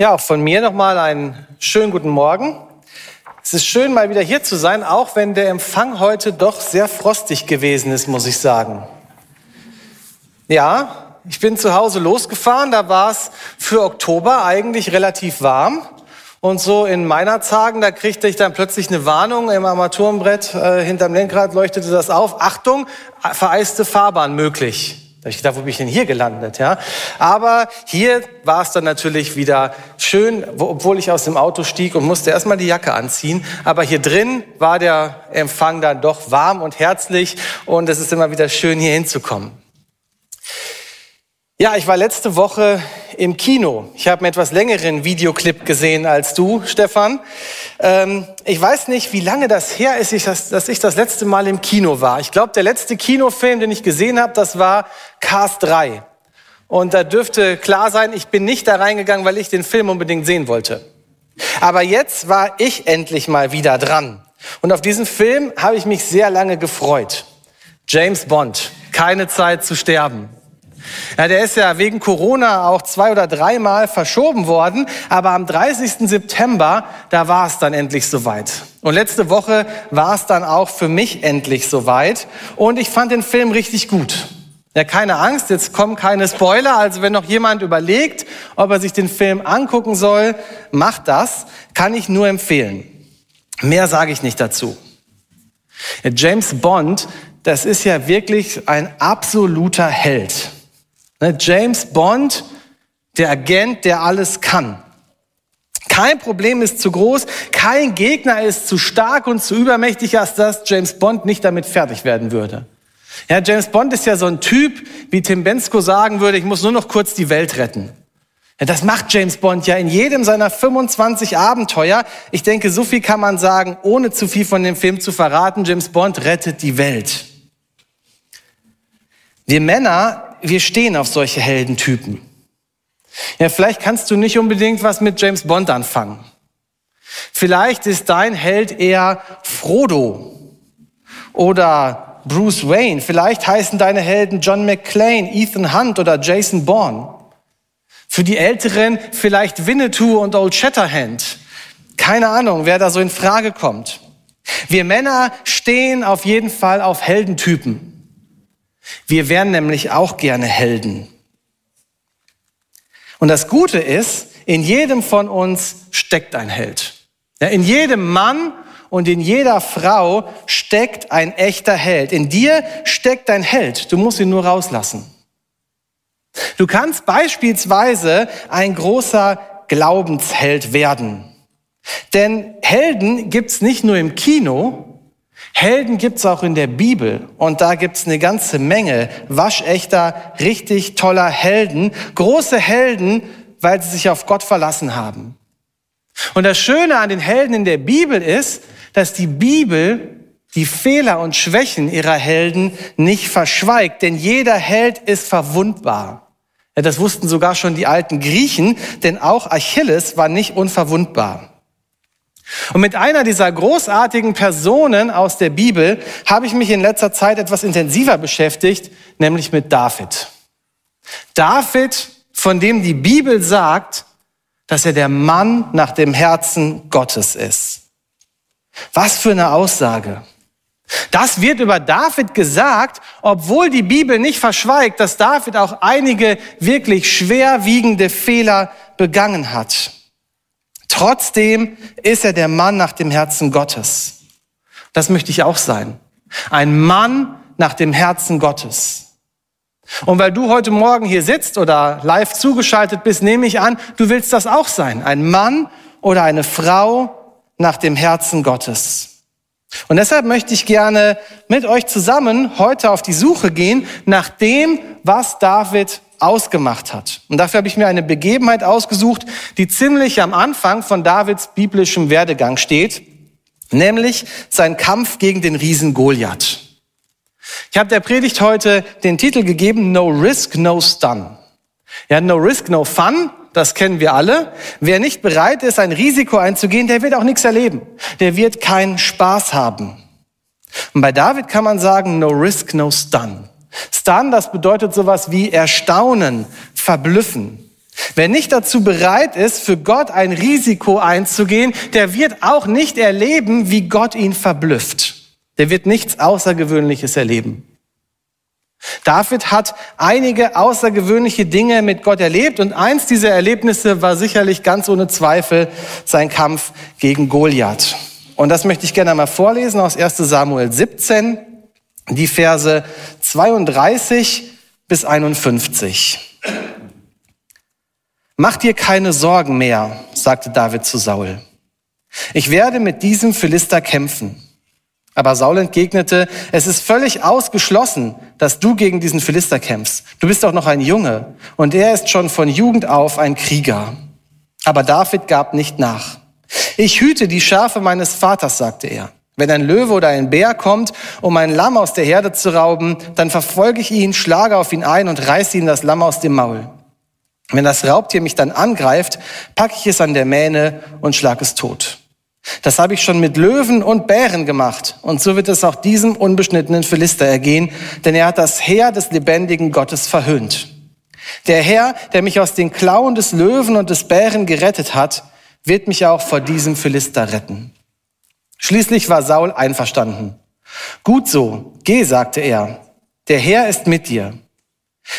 Ja, auch von mir nochmal einen schönen guten Morgen. Es ist schön, mal wieder hier zu sein, auch wenn der Empfang heute doch sehr frostig gewesen ist, muss ich sagen. Ja, ich bin zu Hause losgefahren, da war es für Oktober eigentlich relativ warm. Und so in meiner Tagen, da kriegte ich dann plötzlich eine Warnung im Armaturenbrett, äh, hinterm Lenkrad leuchtete das auf. Achtung, vereiste Fahrbahn möglich. Habe ich gedacht, wo bin ich denn hier gelandet? Ja? Aber hier war es dann natürlich wieder schön, obwohl ich aus dem Auto stieg und musste erstmal die Jacke anziehen. Aber hier drin war der Empfang dann doch warm und herzlich und es ist immer wieder schön, hier hinzukommen. Ja, ich war letzte Woche im Kino. Ich habe einen etwas längeren Videoclip gesehen als du, Stefan. Ähm, ich weiß nicht, wie lange das her ist, dass ich das letzte Mal im Kino war. Ich glaube, der letzte Kinofilm, den ich gesehen habe, das war Cars 3. Und da dürfte klar sein, ich bin nicht da reingegangen, weil ich den Film unbedingt sehen wollte. Aber jetzt war ich endlich mal wieder dran. Und auf diesen Film habe ich mich sehr lange gefreut. James Bond, keine Zeit zu sterben. Ja, der ist ja wegen Corona auch zwei oder dreimal verschoben worden, aber am 30. September, da war es dann endlich soweit. Und letzte Woche war es dann auch für mich endlich soweit und ich fand den Film richtig gut. Ja, keine Angst, jetzt kommen keine Spoiler, also wenn noch jemand überlegt, ob er sich den Film angucken soll, macht das, kann ich nur empfehlen. Mehr sage ich nicht dazu. James Bond, das ist ja wirklich ein absoluter Held. Ne, James Bond, der Agent, der alles kann. Kein Problem ist zu groß, kein Gegner ist zu stark und zu übermächtig, als dass James Bond nicht damit fertig werden würde. Ja, James Bond ist ja so ein Typ, wie Tim Bensko sagen würde, ich muss nur noch kurz die Welt retten. Ja, das macht James Bond ja in jedem seiner 25 Abenteuer. Ich denke, so viel kann man sagen, ohne zu viel von dem Film zu verraten. James Bond rettet die Welt. Wir Männer wir stehen auf solche Heldentypen. Ja, vielleicht kannst du nicht unbedingt was mit James Bond anfangen. Vielleicht ist dein Held eher Frodo oder Bruce Wayne. Vielleicht heißen deine Helden John McClane, Ethan Hunt oder Jason Bourne. Für die Älteren vielleicht Winnetou und Old Shatterhand. Keine Ahnung, wer da so in Frage kommt. Wir Männer stehen auf jeden Fall auf Heldentypen. Wir wären nämlich auch gerne Helden. Und das Gute ist, in jedem von uns steckt ein Held. In jedem Mann und in jeder Frau steckt ein echter Held. In dir steckt ein Held. Du musst ihn nur rauslassen. Du kannst beispielsweise ein großer Glaubensheld werden. Denn Helden gibt's nicht nur im Kino, Helden gibt's auch in der Bibel und da gibt's eine ganze Menge waschechter, richtig toller Helden, große Helden, weil sie sich auf Gott verlassen haben. Und das Schöne an den Helden in der Bibel ist, dass die Bibel die Fehler und Schwächen ihrer Helden nicht verschweigt, denn jeder Held ist verwundbar. Ja, das wussten sogar schon die alten Griechen, denn auch Achilles war nicht unverwundbar. Und mit einer dieser großartigen Personen aus der Bibel habe ich mich in letzter Zeit etwas intensiver beschäftigt, nämlich mit David. David, von dem die Bibel sagt, dass er der Mann nach dem Herzen Gottes ist. Was für eine Aussage. Das wird über David gesagt, obwohl die Bibel nicht verschweigt, dass David auch einige wirklich schwerwiegende Fehler begangen hat. Trotzdem ist er der Mann nach dem Herzen Gottes. Das möchte ich auch sein. Ein Mann nach dem Herzen Gottes. Und weil du heute Morgen hier sitzt oder live zugeschaltet bist, nehme ich an, du willst das auch sein. Ein Mann oder eine Frau nach dem Herzen Gottes. Und deshalb möchte ich gerne mit euch zusammen heute auf die Suche gehen nach dem, was David ausgemacht hat. Und dafür habe ich mir eine Begebenheit ausgesucht, die ziemlich am Anfang von Davids biblischem Werdegang steht, nämlich sein Kampf gegen den Riesen Goliath. Ich habe der Predigt heute den Titel gegeben, No Risk, No Stun. Ja, No Risk, No Fun, das kennen wir alle. Wer nicht bereit ist, ein Risiko einzugehen, der wird auch nichts erleben. Der wird keinen Spaß haben. Und bei David kann man sagen, No Risk, No Stun. Stun, das bedeutet sowas wie erstaunen, verblüffen. Wer nicht dazu bereit ist, für Gott ein Risiko einzugehen, der wird auch nicht erleben, wie Gott ihn verblüfft. Der wird nichts Außergewöhnliches erleben. David hat einige außergewöhnliche Dinge mit Gott erlebt und eins dieser Erlebnisse war sicherlich ganz ohne Zweifel sein Kampf gegen Goliath. Und das möchte ich gerne mal vorlesen aus 1 Samuel 17, die Verse 32 bis 51. Mach dir keine Sorgen mehr, sagte David zu Saul. Ich werde mit diesem Philister kämpfen. Aber Saul entgegnete, es ist völlig ausgeschlossen, dass du gegen diesen Philister kämpfst. Du bist doch noch ein Junge und er ist schon von Jugend auf ein Krieger. Aber David gab nicht nach. Ich hüte die Schafe meines Vaters, sagte er. Wenn ein Löwe oder ein Bär kommt, um ein Lamm aus der Herde zu rauben, dann verfolge ich ihn, schlage auf ihn ein und reiße ihm das Lamm aus dem Maul. Wenn das Raubtier mich dann angreift, packe ich es an der Mähne und schlage es tot. Das habe ich schon mit Löwen und Bären gemacht. Und so wird es auch diesem unbeschnittenen Philister ergehen, denn er hat das Heer des lebendigen Gottes verhöhnt. Der Herr, der mich aus den Klauen des Löwen und des Bären gerettet hat, wird mich auch vor diesem Philister retten. Schließlich war Saul einverstanden. Gut so, geh, sagte er. Der Herr ist mit dir.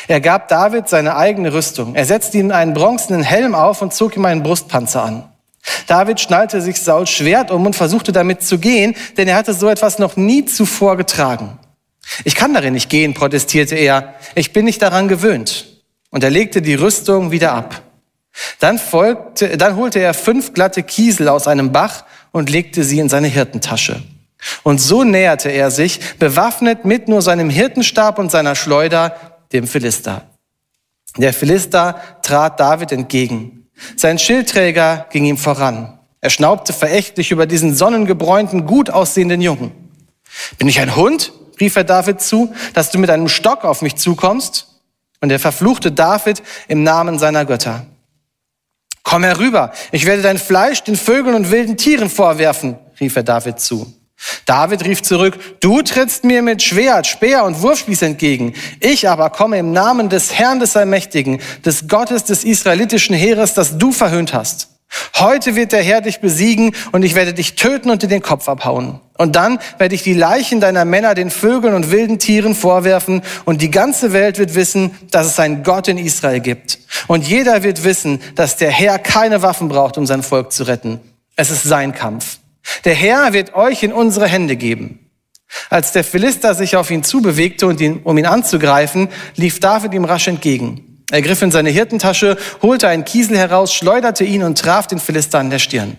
Er gab David seine eigene Rüstung. Er setzte ihm einen bronzenen Helm auf und zog ihm einen Brustpanzer an. David schnallte sich Sauls Schwert um und versuchte damit zu gehen, denn er hatte so etwas noch nie zuvor getragen. Ich kann darin nicht gehen, protestierte er. Ich bin nicht daran gewöhnt. Und er legte die Rüstung wieder ab. Dann folgte, dann holte er fünf glatte Kiesel aus einem Bach und legte sie in seine Hirtentasche. Und so näherte er sich, bewaffnet mit nur seinem Hirtenstab und seiner Schleuder, dem Philister. Der Philister trat David entgegen. Sein Schildträger ging ihm voran. Er schnaubte verächtlich über diesen sonnengebräunten, gut aussehenden Jungen. Bin ich ein Hund? rief er David zu, dass du mit einem Stock auf mich zukommst? Und er verfluchte David im Namen seiner Götter. Komm herüber, ich werde dein Fleisch den Vögeln und wilden Tieren vorwerfen, rief er David zu. David rief zurück, du trittst mir mit Schwert, Speer und Wurfspieß entgegen. Ich aber komme im Namen des Herrn des Allmächtigen, des Gottes des israelitischen Heeres, das du verhöhnt hast. Heute wird der Herr dich besiegen und ich werde dich töten und dir den Kopf abhauen. Und dann werde ich die Leichen deiner Männer den Vögeln und wilden Tieren vorwerfen und die ganze Welt wird wissen, dass es einen Gott in Israel gibt. Und jeder wird wissen, dass der Herr keine Waffen braucht, um sein Volk zu retten. Es ist sein Kampf. Der Herr wird euch in unsere Hände geben. Als der Philister sich auf ihn zubewegte, um ihn anzugreifen, lief David ihm rasch entgegen. Er griff in seine Hirtentasche, holte einen Kiesel heraus, schleuderte ihn und traf den Philister an der Stirn.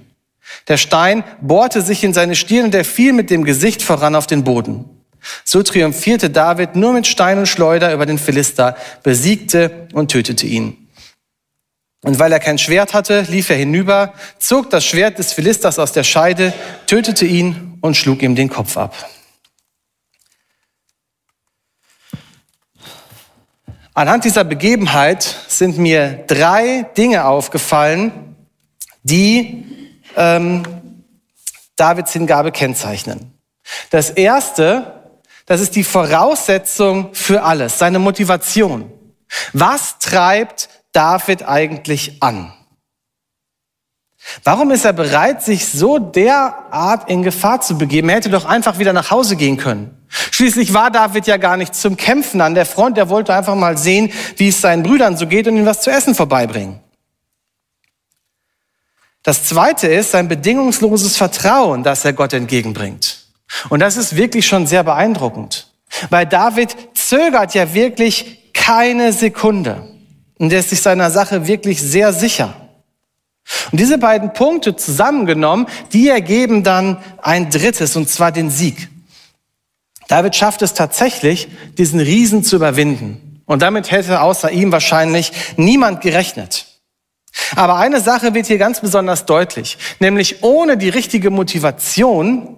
Der Stein bohrte sich in seine Stirn und er fiel mit dem Gesicht voran auf den Boden. So triumphierte David nur mit Stein und Schleuder über den Philister, besiegte und tötete ihn. Und weil er kein Schwert hatte, lief er hinüber, zog das Schwert des Philisters aus der Scheide, tötete ihn und schlug ihm den Kopf ab. Anhand dieser Begebenheit sind mir drei Dinge aufgefallen, die ähm, Davids Hingabe kennzeichnen. Das erste, das ist die Voraussetzung für alles, seine Motivation. Was treibt David eigentlich an? Warum ist er bereit, sich so derart in Gefahr zu begeben? Er hätte doch einfach wieder nach Hause gehen können. Schließlich war David ja gar nicht zum Kämpfen an der Front. Er wollte einfach mal sehen, wie es seinen Brüdern so geht und ihnen was zu essen vorbeibringen. Das zweite ist sein bedingungsloses Vertrauen, das er Gott entgegenbringt. Und das ist wirklich schon sehr beeindruckend. Weil David zögert ja wirklich keine Sekunde. Und er ist sich seiner Sache wirklich sehr sicher. Und diese beiden Punkte zusammengenommen, die ergeben dann ein drittes, und zwar den Sieg. David schafft es tatsächlich, diesen Riesen zu überwinden. Und damit hätte außer ihm wahrscheinlich niemand gerechnet. Aber eine Sache wird hier ganz besonders deutlich, nämlich ohne die richtige Motivation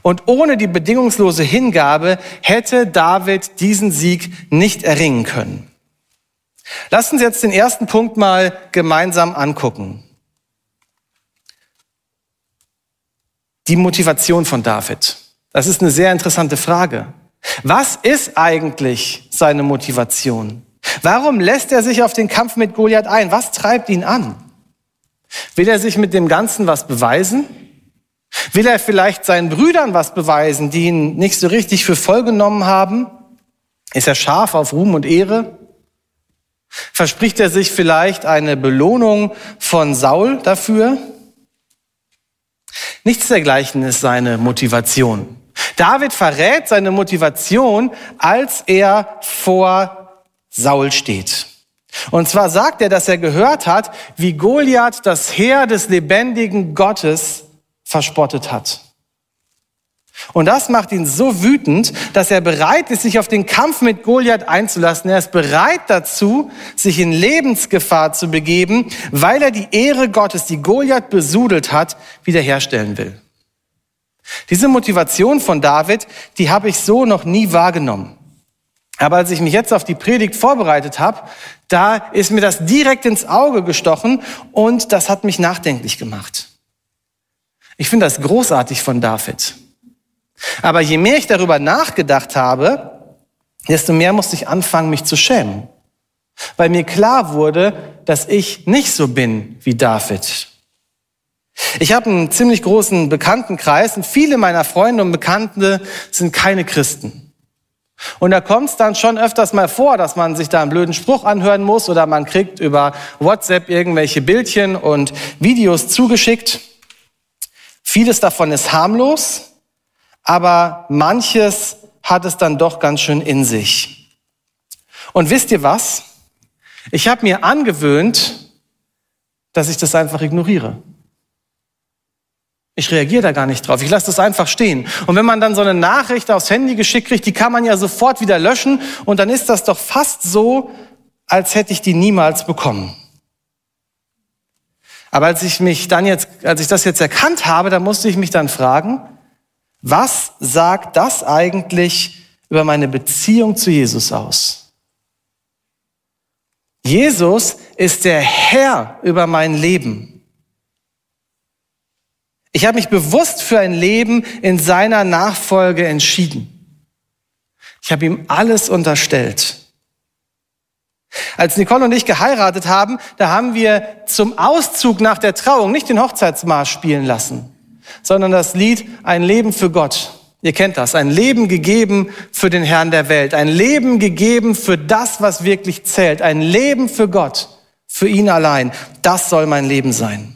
und ohne die bedingungslose Hingabe hätte David diesen Sieg nicht erringen können. Lassen Sie jetzt den ersten Punkt mal gemeinsam angucken. Die Motivation von David. Das ist eine sehr interessante Frage. Was ist eigentlich seine Motivation? Warum lässt er sich auf den Kampf mit Goliath ein? Was treibt ihn an? Will er sich mit dem Ganzen was beweisen? Will er vielleicht seinen Brüdern was beweisen, die ihn nicht so richtig für voll genommen haben? Ist er scharf auf Ruhm und Ehre? Verspricht er sich vielleicht eine Belohnung von Saul dafür? Nichts dergleichen ist seine Motivation. David verrät seine Motivation, als er vor Saul steht. Und zwar sagt er, dass er gehört hat, wie Goliath das Heer des lebendigen Gottes verspottet hat. Und das macht ihn so wütend, dass er bereit ist, sich auf den Kampf mit Goliath einzulassen. Er ist bereit dazu, sich in Lebensgefahr zu begeben, weil er die Ehre Gottes, die Goliath besudelt hat, wiederherstellen will. Diese Motivation von David, die habe ich so noch nie wahrgenommen. Aber als ich mich jetzt auf die Predigt vorbereitet habe, da ist mir das direkt ins Auge gestochen und das hat mich nachdenklich gemacht. Ich finde das großartig von David. Aber je mehr ich darüber nachgedacht habe, desto mehr musste ich anfangen, mich zu schämen. Weil mir klar wurde, dass ich nicht so bin wie David. Ich habe einen ziemlich großen Bekanntenkreis und viele meiner Freunde und Bekannte sind keine Christen. Und da kommt es dann schon öfters mal vor, dass man sich da einen blöden Spruch anhören muss oder man kriegt über WhatsApp irgendwelche Bildchen und Videos zugeschickt. Vieles davon ist harmlos, aber manches hat es dann doch ganz schön in sich. Und wisst ihr was? Ich habe mir angewöhnt, dass ich das einfach ignoriere. Ich reagiere da gar nicht drauf. Ich lasse das einfach stehen. Und wenn man dann so eine Nachricht aufs Handy geschickt kriegt, die kann man ja sofort wieder löschen. Und dann ist das doch fast so, als hätte ich die niemals bekommen. Aber als ich mich dann jetzt, als ich das jetzt erkannt habe, da musste ich mich dann fragen, was sagt das eigentlich über meine Beziehung zu Jesus aus? Jesus ist der Herr über mein Leben. Ich habe mich bewusst für ein Leben in seiner Nachfolge entschieden. Ich habe ihm alles unterstellt. Als Nicole und ich geheiratet haben, da haben wir zum Auszug nach der Trauung nicht den Hochzeitsmarsch spielen lassen sondern das Lied Ein Leben für Gott. Ihr kennt das. Ein Leben gegeben für den Herrn der Welt. Ein Leben gegeben für das, was wirklich zählt. Ein Leben für Gott. Für ihn allein. Das soll mein Leben sein.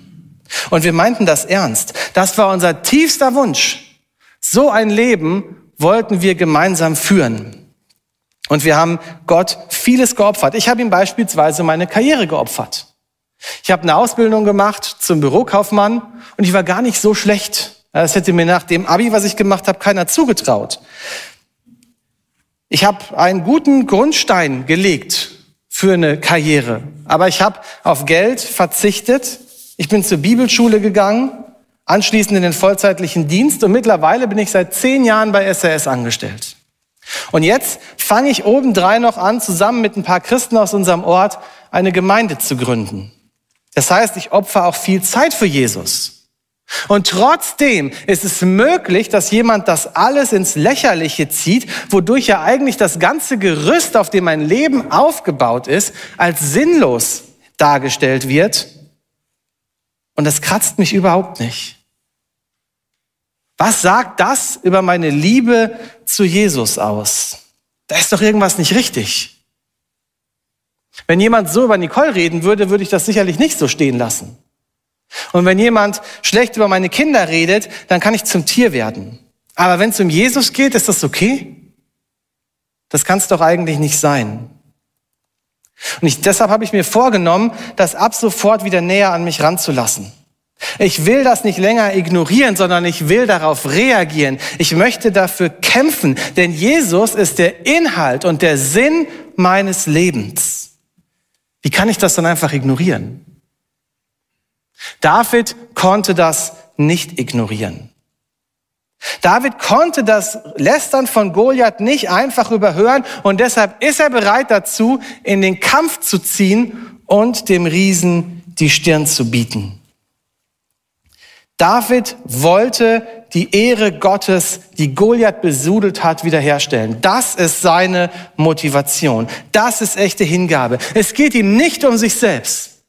Und wir meinten das ernst. Das war unser tiefster Wunsch. So ein Leben wollten wir gemeinsam führen. Und wir haben Gott vieles geopfert. Ich habe ihm beispielsweise meine Karriere geopfert. Ich habe eine Ausbildung gemacht zum Bürokaufmann und ich war gar nicht so schlecht. Das hätte mir nach dem Abi, was ich gemacht habe, keiner zugetraut. Ich habe einen guten Grundstein gelegt für eine Karriere, aber ich habe auf Geld verzichtet. Ich bin zur Bibelschule gegangen, anschließend in den vollzeitlichen Dienst und mittlerweile bin ich seit zehn Jahren bei SAS angestellt. Und jetzt fange ich obendrein noch an, zusammen mit ein paar Christen aus unserem Ort eine Gemeinde zu gründen. Das heißt, ich opfer auch viel Zeit für Jesus. Und trotzdem ist es möglich, dass jemand das alles ins Lächerliche zieht, wodurch ja eigentlich das ganze Gerüst, auf dem mein Leben aufgebaut ist, als sinnlos dargestellt wird. Und das kratzt mich überhaupt nicht. Was sagt das über meine Liebe zu Jesus aus? Da ist doch irgendwas nicht richtig. Wenn jemand so über Nicole reden würde, würde ich das sicherlich nicht so stehen lassen. Und wenn jemand schlecht über meine Kinder redet, dann kann ich zum Tier werden. Aber wenn es um Jesus geht, ist das okay? Das kann es doch eigentlich nicht sein. Und ich, deshalb habe ich mir vorgenommen, das ab sofort wieder näher an mich ranzulassen. Ich will das nicht länger ignorieren, sondern ich will darauf reagieren. Ich möchte dafür kämpfen, denn Jesus ist der Inhalt und der Sinn meines Lebens. Wie kann ich das dann einfach ignorieren? David konnte das nicht ignorieren. David konnte das Lästern von Goliath nicht einfach überhören und deshalb ist er bereit dazu, in den Kampf zu ziehen und dem Riesen die Stirn zu bieten. David wollte die Ehre Gottes, die Goliath besudelt hat, wiederherstellen. Das ist seine Motivation. Das ist echte Hingabe. Es geht ihm nicht um sich selbst.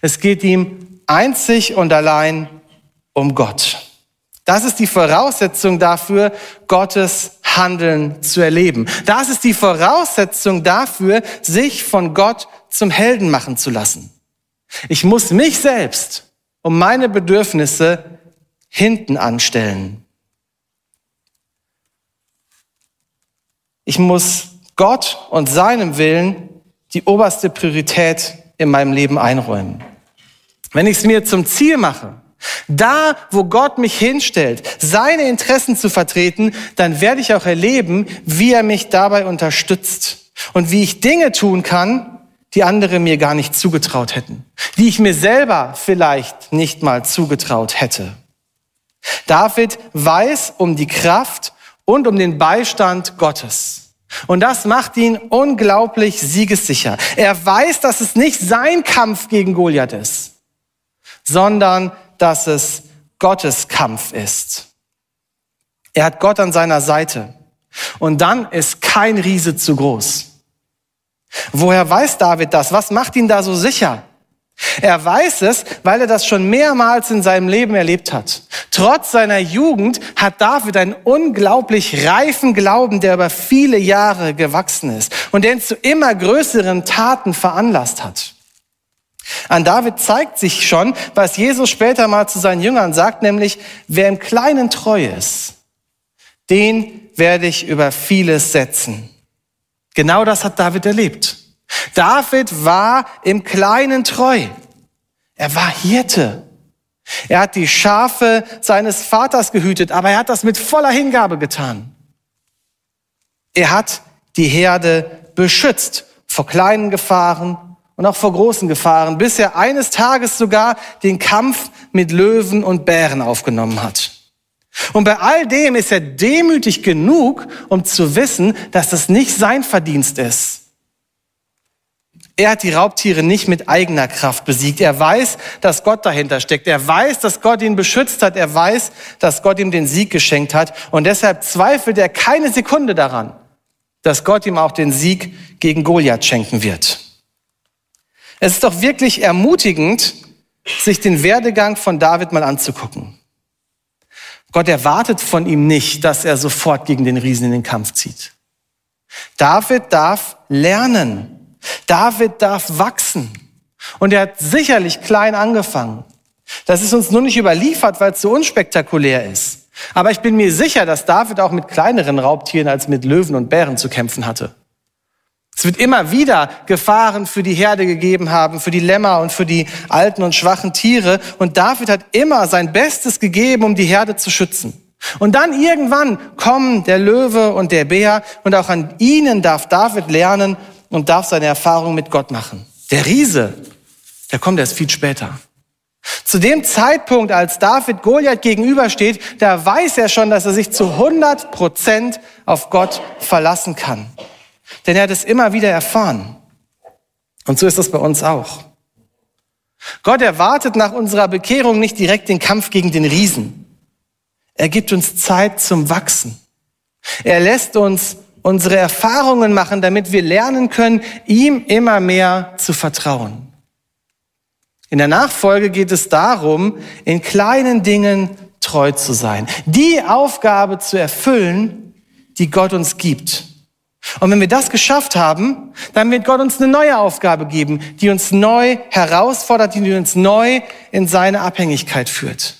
Es geht ihm einzig und allein um Gott. Das ist die Voraussetzung dafür, Gottes Handeln zu erleben. Das ist die Voraussetzung dafür, sich von Gott zum Helden machen zu lassen. Ich muss mich selbst und meine Bedürfnisse hinten anstellen. Ich muss Gott und seinem Willen die oberste Priorität in meinem Leben einräumen. Wenn ich es mir zum Ziel mache, da, wo Gott mich hinstellt, seine Interessen zu vertreten, dann werde ich auch erleben, wie er mich dabei unterstützt und wie ich Dinge tun kann, die andere mir gar nicht zugetraut hätten, die ich mir selber vielleicht nicht mal zugetraut hätte. David weiß um die Kraft und um den Beistand Gottes. Und das macht ihn unglaublich siegessicher. Er weiß, dass es nicht sein Kampf gegen Goliath ist, sondern dass es Gottes Kampf ist. Er hat Gott an seiner Seite. Und dann ist kein Riese zu groß. Woher weiß David das? Was macht ihn da so sicher? Er weiß es, weil er das schon mehrmals in seinem Leben erlebt hat. Trotz seiner Jugend hat David einen unglaublich reifen Glauben, der über viele Jahre gewachsen ist und der ihn zu immer größeren Taten veranlasst hat. An David zeigt sich schon, was Jesus später mal zu seinen Jüngern sagt, nämlich wer im Kleinen treu ist, den werde ich über vieles setzen. Genau das hat David erlebt. David war im Kleinen treu. Er war Hirte. Er hat die Schafe seines Vaters gehütet, aber er hat das mit voller Hingabe getan. Er hat die Herde beschützt vor kleinen Gefahren und auch vor großen Gefahren, bis er eines Tages sogar den Kampf mit Löwen und Bären aufgenommen hat. Und bei all dem ist er demütig genug, um zu wissen, dass das nicht sein Verdienst ist. Er hat die Raubtiere nicht mit eigener Kraft besiegt. Er weiß, dass Gott dahinter steckt. Er weiß, dass Gott ihn beschützt hat. Er weiß, dass Gott ihm den Sieg geschenkt hat. Und deshalb zweifelt er keine Sekunde daran, dass Gott ihm auch den Sieg gegen Goliath schenken wird. Es ist doch wirklich ermutigend, sich den Werdegang von David mal anzugucken. Gott erwartet von ihm nicht, dass er sofort gegen den Riesen in den Kampf zieht. David darf lernen. David darf wachsen. Und er hat sicherlich klein angefangen. Das ist uns nur nicht überliefert, weil es so unspektakulär ist. Aber ich bin mir sicher, dass David auch mit kleineren Raubtieren als mit Löwen und Bären zu kämpfen hatte. Es wird immer wieder Gefahren für die Herde gegeben haben, für die Lämmer und für die alten und schwachen Tiere. Und David hat immer sein Bestes gegeben, um die Herde zu schützen. Und dann irgendwann kommen der Löwe und der Bär und auch an ihnen darf David lernen und darf seine Erfahrung mit Gott machen. Der Riese, der kommt erst viel später. Zu dem Zeitpunkt, als David Goliath gegenübersteht, da weiß er schon, dass er sich zu 100 Prozent auf Gott verlassen kann. Denn er hat es immer wieder erfahren. Und so ist es bei uns auch. Gott erwartet nach unserer Bekehrung nicht direkt den Kampf gegen den Riesen. Er gibt uns Zeit zum Wachsen. Er lässt uns unsere Erfahrungen machen, damit wir lernen können, ihm immer mehr zu vertrauen. In der Nachfolge geht es darum, in kleinen Dingen treu zu sein, die Aufgabe zu erfüllen, die Gott uns gibt. Und wenn wir das geschafft haben, dann wird Gott uns eine neue Aufgabe geben, die uns neu herausfordert, die uns neu in seine Abhängigkeit führt.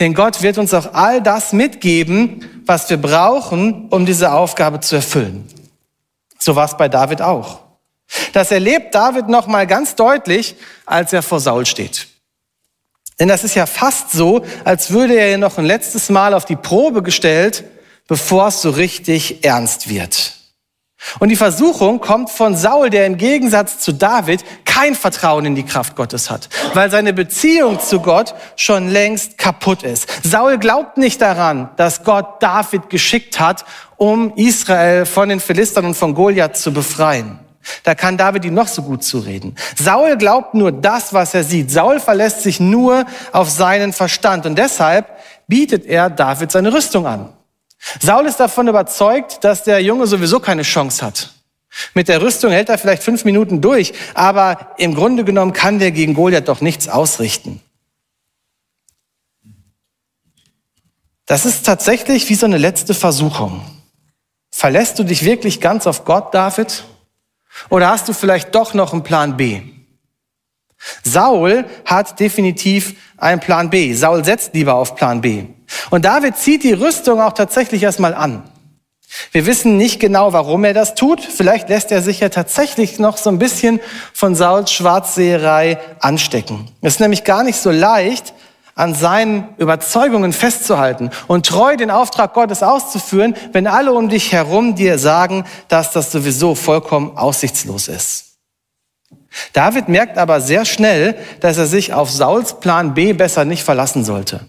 Denn Gott wird uns auch all das mitgeben, was wir brauchen, um diese Aufgabe zu erfüllen. So war es bei David auch. Das erlebt David noch mal ganz deutlich, als er vor Saul steht. Denn das ist ja fast so, als würde er noch ein letztes Mal auf die Probe gestellt, bevor es so richtig ernst wird. Und die Versuchung kommt von Saul, der im Gegensatz zu David kein Vertrauen in die Kraft Gottes hat, weil seine Beziehung zu Gott schon längst kaputt ist. Saul glaubt nicht daran, dass Gott David geschickt hat, um Israel von den Philistern und von Goliath zu befreien. Da kann David ihm noch so gut zureden. Saul glaubt nur das, was er sieht. Saul verlässt sich nur auf seinen Verstand und deshalb bietet er David seine Rüstung an. Saul ist davon überzeugt, dass der Junge sowieso keine Chance hat. Mit der Rüstung hält er vielleicht fünf Minuten durch, aber im Grunde genommen kann der gegen Goliath doch nichts ausrichten. Das ist tatsächlich wie so eine letzte Versuchung. Verlässt du dich wirklich ganz auf Gott, David? Oder hast du vielleicht doch noch einen Plan B? Saul hat definitiv einen Plan B. Saul setzt lieber auf Plan B. Und David zieht die Rüstung auch tatsächlich erstmal an. Wir wissen nicht genau, warum er das tut. Vielleicht lässt er sich ja tatsächlich noch so ein bisschen von Sauls Schwarzseherei anstecken. Es ist nämlich gar nicht so leicht, an seinen Überzeugungen festzuhalten und treu den Auftrag Gottes auszuführen, wenn alle um dich herum dir sagen, dass das sowieso vollkommen aussichtslos ist. David merkt aber sehr schnell, dass er sich auf Sauls Plan B besser nicht verlassen sollte.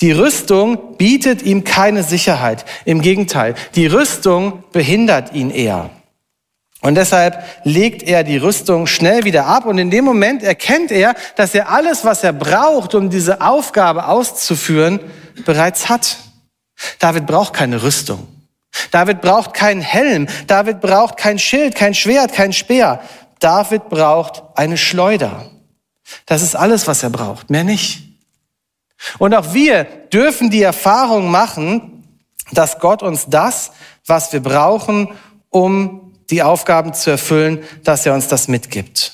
Die Rüstung bietet ihm keine Sicherheit. Im Gegenteil, die Rüstung behindert ihn eher. Und deshalb legt er die Rüstung schnell wieder ab und in dem Moment erkennt er, dass er alles, was er braucht, um diese Aufgabe auszuführen, bereits hat. David braucht keine Rüstung. David braucht keinen Helm. David braucht kein Schild, kein Schwert, kein Speer. David braucht eine Schleuder. Das ist alles, was er braucht, mehr nicht. Und auch wir dürfen die Erfahrung machen, dass Gott uns das, was wir brauchen, um die Aufgaben zu erfüllen, dass er uns das mitgibt.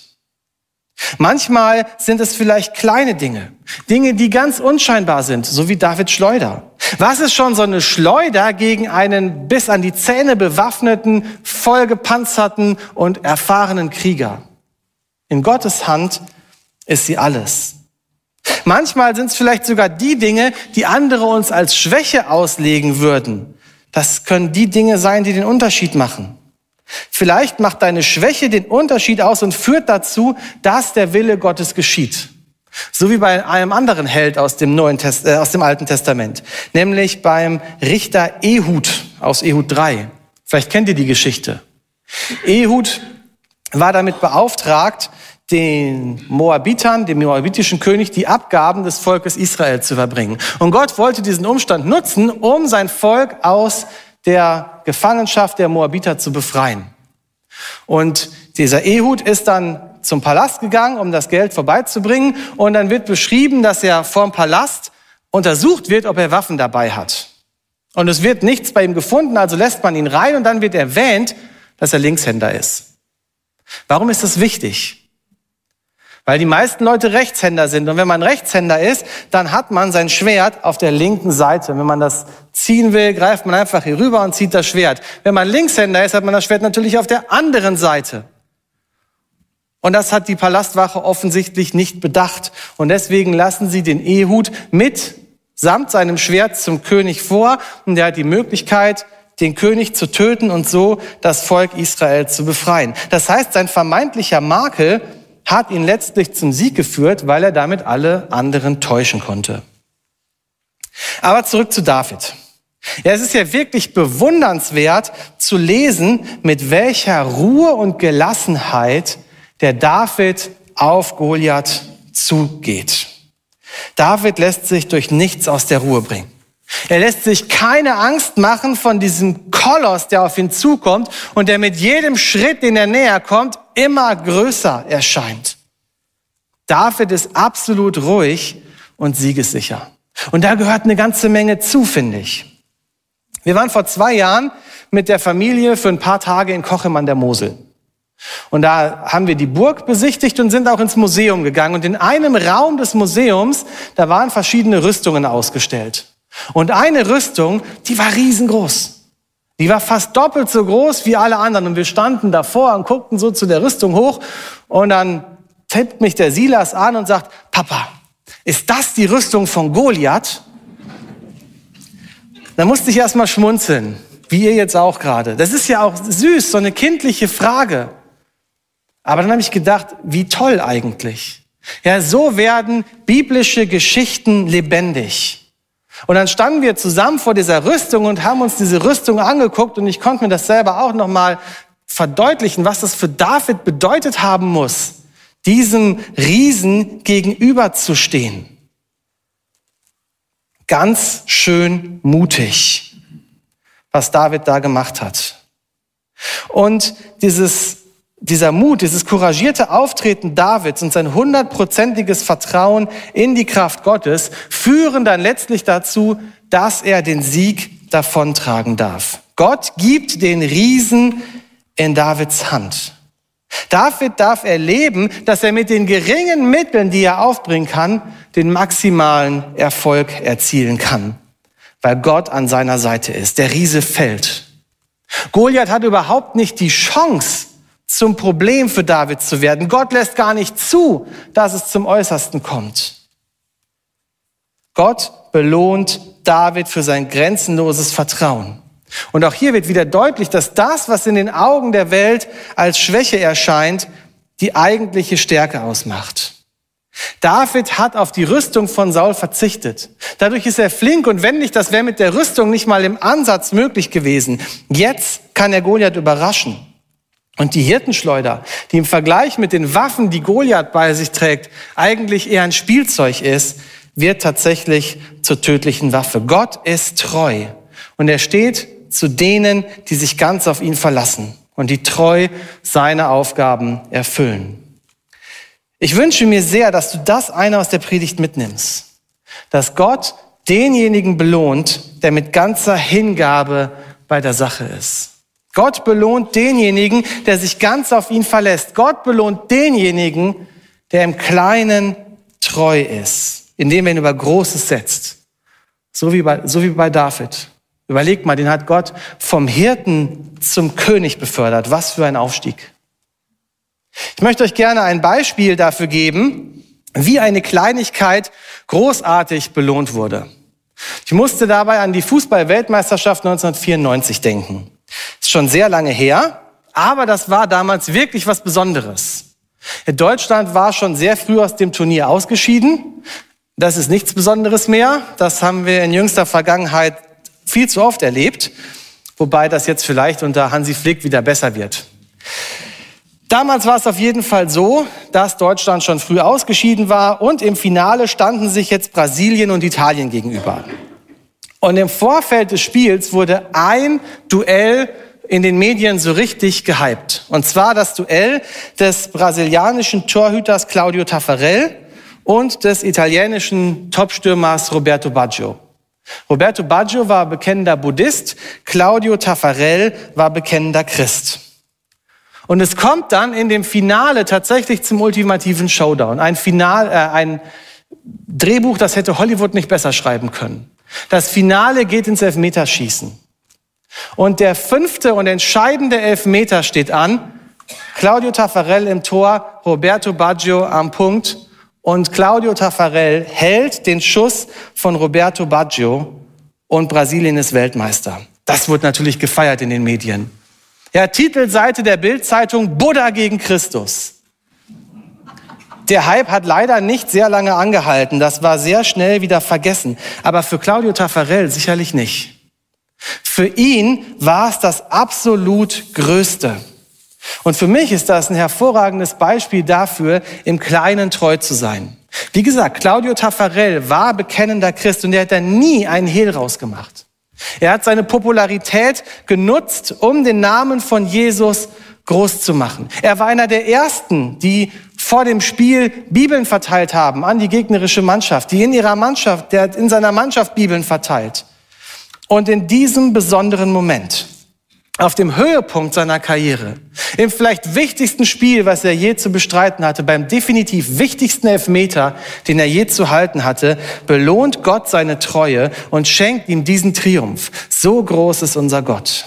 Manchmal sind es vielleicht kleine Dinge, Dinge, die ganz unscheinbar sind, so wie David Schleuder. Was ist schon so eine Schleuder gegen einen bis an die Zähne bewaffneten, vollgepanzerten und erfahrenen Krieger? In Gottes Hand ist sie alles. Manchmal sind es vielleicht sogar die Dinge, die andere uns als Schwäche auslegen würden. Das können die Dinge sein, die den Unterschied machen. Vielleicht macht deine Schwäche den Unterschied aus und führt dazu, dass der Wille Gottes geschieht. So wie bei einem anderen Held aus dem, Neuen Test, äh, aus dem Alten Testament, nämlich beim Richter Ehud aus Ehud 3. Vielleicht kennt ihr die Geschichte. Ehud war damit beauftragt, den Moabitern, dem moabitischen König, die Abgaben des Volkes Israel zu verbringen. Und Gott wollte diesen Umstand nutzen, um sein Volk aus der Gefangenschaft der Moabiter zu befreien. Und dieser Ehud ist dann zum Palast gegangen, um das Geld vorbeizubringen. Und dann wird beschrieben, dass er vorm Palast untersucht wird, ob er Waffen dabei hat. Und es wird nichts bei ihm gefunden, also lässt man ihn rein und dann wird erwähnt, dass er Linkshänder ist. Warum ist das wichtig? Weil die meisten Leute Rechtshänder sind. Und wenn man Rechtshänder ist, dann hat man sein Schwert auf der linken Seite. Wenn man das ziehen will, greift man einfach hier rüber und zieht das Schwert. Wenn man Linkshänder ist, hat man das Schwert natürlich auf der anderen Seite. Und das hat die Palastwache offensichtlich nicht bedacht. Und deswegen lassen sie den Ehud mit samt seinem Schwert zum König vor. Und er hat die Möglichkeit, den König zu töten und so das Volk Israel zu befreien. Das heißt, sein vermeintlicher Makel hat ihn letztlich zum Sieg geführt, weil er damit alle anderen täuschen konnte. Aber zurück zu David. Ja, es ist ja wirklich bewundernswert zu lesen, mit welcher Ruhe und Gelassenheit der David auf Goliath zugeht. David lässt sich durch nichts aus der Ruhe bringen. Er lässt sich keine Angst machen von diesem Koloss, der auf ihn zukommt und der mit jedem Schritt, den er näher kommt, immer größer erscheint. David ist absolut ruhig und siegessicher. Und da gehört eine ganze Menge zu, finde ich. Wir waren vor zwei Jahren mit der Familie für ein paar Tage in Kochem an der Mosel. Und da haben wir die Burg besichtigt und sind auch ins Museum gegangen. Und in einem Raum des Museums, da waren verschiedene Rüstungen ausgestellt. Und eine Rüstung, die war riesengroß. Die war fast doppelt so groß wie alle anderen. Und wir standen davor und guckten so zu der Rüstung hoch. Und dann tippt mich der Silas an und sagt, Papa, ist das die Rüstung von Goliath? Da musste ich erst mal schmunzeln, wie ihr jetzt auch gerade. Das ist ja auch süß, so eine kindliche Frage. Aber dann habe ich gedacht, wie toll eigentlich. Ja, so werden biblische Geschichten lebendig. Und dann standen wir zusammen vor dieser Rüstung und haben uns diese Rüstung angeguckt und ich konnte mir das selber auch noch mal verdeutlichen, was das für David bedeutet haben muss, diesem Riesen gegenüberzustehen. Ganz schön mutig, was David da gemacht hat. Und dieses, dieser Mut, dieses couragierte Auftreten Davids und sein hundertprozentiges Vertrauen in die Kraft Gottes führen dann letztlich dazu, dass er den Sieg davontragen darf. Gott gibt den Riesen in Davids Hand. David darf erleben, dass er mit den geringen Mitteln, die er aufbringen kann, den maximalen Erfolg erzielen kann, weil Gott an seiner Seite ist. Der Riese fällt. Goliath hat überhaupt nicht die Chance, zum Problem für David zu werden. Gott lässt gar nicht zu, dass es zum Äußersten kommt. Gott belohnt David für sein grenzenloses Vertrauen. Und auch hier wird wieder deutlich, dass das, was in den Augen der Welt als Schwäche erscheint, die eigentliche Stärke ausmacht. David hat auf die Rüstung von Saul verzichtet. Dadurch ist er flink und wendig, das wäre mit der Rüstung nicht mal im Ansatz möglich gewesen. Jetzt kann er Goliath überraschen. Und die Hirtenschleuder, die im Vergleich mit den Waffen, die Goliath bei sich trägt, eigentlich eher ein Spielzeug ist, wird tatsächlich zur tödlichen Waffe. Gott ist treu und er steht zu denen, die sich ganz auf ihn verlassen und die treu seine Aufgaben erfüllen. Ich wünsche mir sehr, dass du das eine aus der Predigt mitnimmst, dass Gott denjenigen belohnt, der mit ganzer Hingabe bei der Sache ist. Gott belohnt denjenigen, der sich ganz auf ihn verlässt. Gott belohnt denjenigen, der im Kleinen treu ist, indem er ihn über Großes setzt. So wie bei, so wie bei David. Überlegt mal, den hat Gott vom Hirten zum König befördert. Was für ein Aufstieg. Ich möchte euch gerne ein Beispiel dafür geben, wie eine Kleinigkeit großartig belohnt wurde. Ich musste dabei an die Fußball-Weltmeisterschaft 1994 denken. Ist schon sehr lange her, aber das war damals wirklich was Besonderes. Deutschland war schon sehr früh aus dem Turnier ausgeschieden. Das ist nichts Besonderes mehr. Das haben wir in jüngster Vergangenheit viel zu oft erlebt, wobei das jetzt vielleicht unter Hansi Flick wieder besser wird. Damals war es auf jeden Fall so, dass Deutschland schon früh ausgeschieden war und im Finale standen sich jetzt Brasilien und Italien gegenüber. Und im Vorfeld des Spiels wurde ein Duell in den Medien so richtig gehypt. Und zwar das Duell des brasilianischen Torhüters Claudio Taffarel und des italienischen Topstürmers Roberto Baggio. Roberto Baggio war bekennender Buddhist, Claudio Taffarel war bekennender Christ. Und es kommt dann in dem Finale tatsächlich zum ultimativen Showdown. Ein Final, äh, ein Drehbuch, das hätte Hollywood nicht besser schreiben können. Das Finale geht ins Elfmeterschießen. Und der fünfte und entscheidende Elfmeter steht an. Claudio Taffarel im Tor, Roberto Baggio am Punkt. Und Claudio Taffarel hält den Schuss von Roberto Baggio und Brasilien ist Weltmeister. Das wird natürlich gefeiert in den Medien. Ja, Titelseite der Bildzeitung Buddha gegen Christus. Der Hype hat leider nicht sehr lange angehalten. Das war sehr schnell wieder vergessen. Aber für Claudio Taffarel sicherlich nicht. Für ihn war es das absolut Größte. Und für mich ist das ein hervorragendes Beispiel dafür, im Kleinen treu zu sein. Wie gesagt, Claudio Taffarel war bekennender Christ und er hat da nie einen Hehl rausgemacht. Er hat seine Popularität genutzt, um den Namen von Jesus groß zu machen. Er war einer der ersten, die vor dem Spiel Bibeln verteilt haben an die gegnerische Mannschaft, die in ihrer Mannschaft, der in seiner Mannschaft Bibeln verteilt. Und in diesem besonderen Moment auf dem Höhepunkt seiner Karriere, im vielleicht wichtigsten Spiel, was er je zu bestreiten hatte, beim definitiv wichtigsten Elfmeter, den er je zu halten hatte, belohnt Gott seine Treue und schenkt ihm diesen Triumph. So groß ist unser Gott.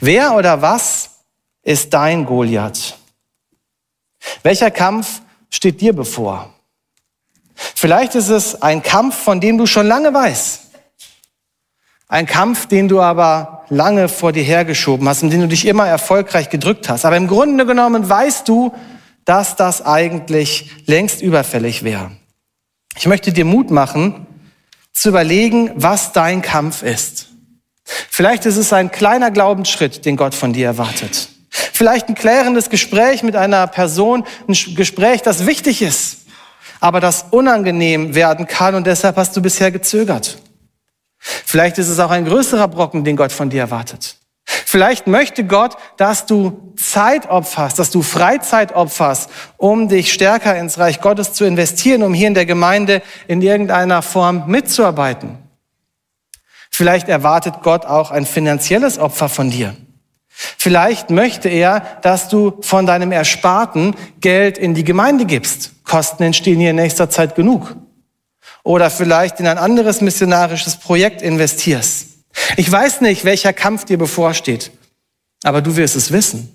Wer oder was ist dein Goliath? Welcher Kampf steht dir bevor? Vielleicht ist es ein Kampf, von dem du schon lange weißt. Ein Kampf, den du aber lange vor dir hergeschoben hast, in den du dich immer erfolgreich gedrückt hast. Aber im Grunde genommen weißt du, dass das eigentlich längst überfällig wäre. Ich möchte dir Mut machen, zu überlegen, was dein Kampf ist. Vielleicht ist es ein kleiner Glaubensschritt, den Gott von dir erwartet. Vielleicht ein klärendes Gespräch mit einer Person, ein Gespräch, das wichtig ist, aber das unangenehm werden kann und deshalb hast du bisher gezögert. Vielleicht ist es auch ein größerer Brocken, den Gott von dir erwartet. Vielleicht möchte Gott, dass du Zeit opferst, dass du Freizeit opferst, um dich stärker ins Reich Gottes zu investieren, um hier in der Gemeinde in irgendeiner Form mitzuarbeiten. Vielleicht erwartet Gott auch ein finanzielles Opfer von dir. Vielleicht möchte er, dass du von deinem Ersparten Geld in die Gemeinde gibst. Kosten entstehen hier in nächster Zeit genug. Oder vielleicht in ein anderes missionarisches Projekt investierst. Ich weiß nicht, welcher Kampf dir bevorsteht, aber du wirst es wissen.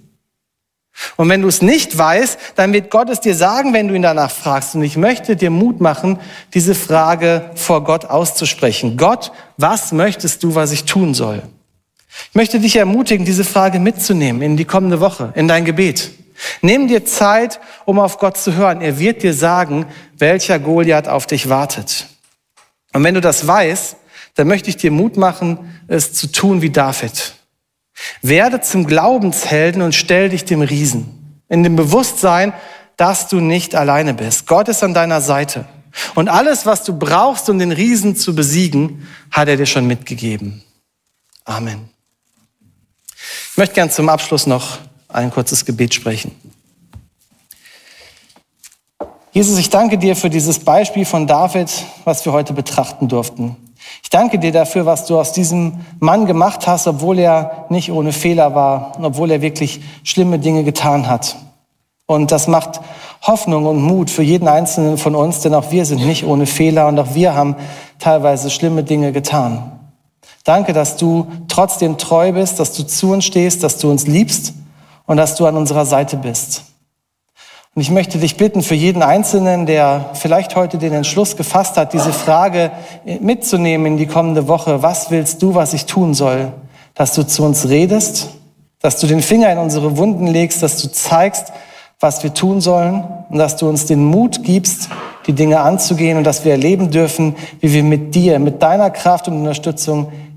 Und wenn du es nicht weißt, dann wird Gott es dir sagen, wenn du ihn danach fragst. Und ich möchte dir Mut machen, diese Frage vor Gott auszusprechen. Gott, was möchtest du, was ich tun soll? Ich möchte dich ermutigen, diese Frage mitzunehmen in die kommende Woche, in dein Gebet. Nimm dir Zeit, um auf Gott zu hören. Er wird dir sagen, welcher Goliath auf dich wartet. Und wenn du das weißt, dann möchte ich dir Mut machen, es zu tun wie David. Werde zum Glaubenshelden und stell dich dem Riesen. In dem Bewusstsein, dass du nicht alleine bist. Gott ist an deiner Seite. Und alles, was du brauchst, um den Riesen zu besiegen, hat er dir schon mitgegeben. Amen. Ich möchte gern zum Abschluss noch ein kurzes Gebet sprechen. Jesus, ich danke dir für dieses Beispiel von David, was wir heute betrachten durften. Ich danke dir dafür, was du aus diesem Mann gemacht hast, obwohl er nicht ohne Fehler war und obwohl er wirklich schlimme Dinge getan hat. Und das macht Hoffnung und Mut für jeden Einzelnen von uns, denn auch wir sind nicht ohne Fehler und auch wir haben teilweise schlimme Dinge getan. Danke, dass du trotzdem treu bist, dass du zu uns stehst, dass du uns liebst und dass du an unserer Seite bist. Und ich möchte dich bitten, für jeden Einzelnen, der vielleicht heute den Entschluss gefasst hat, diese Frage mitzunehmen in die kommende Woche, was willst du, was ich tun soll, dass du zu uns redest, dass du den Finger in unsere Wunden legst, dass du zeigst, was wir tun sollen und dass du uns den Mut gibst, die Dinge anzugehen und dass wir erleben dürfen, wie wir mit dir, mit deiner Kraft und Unterstützung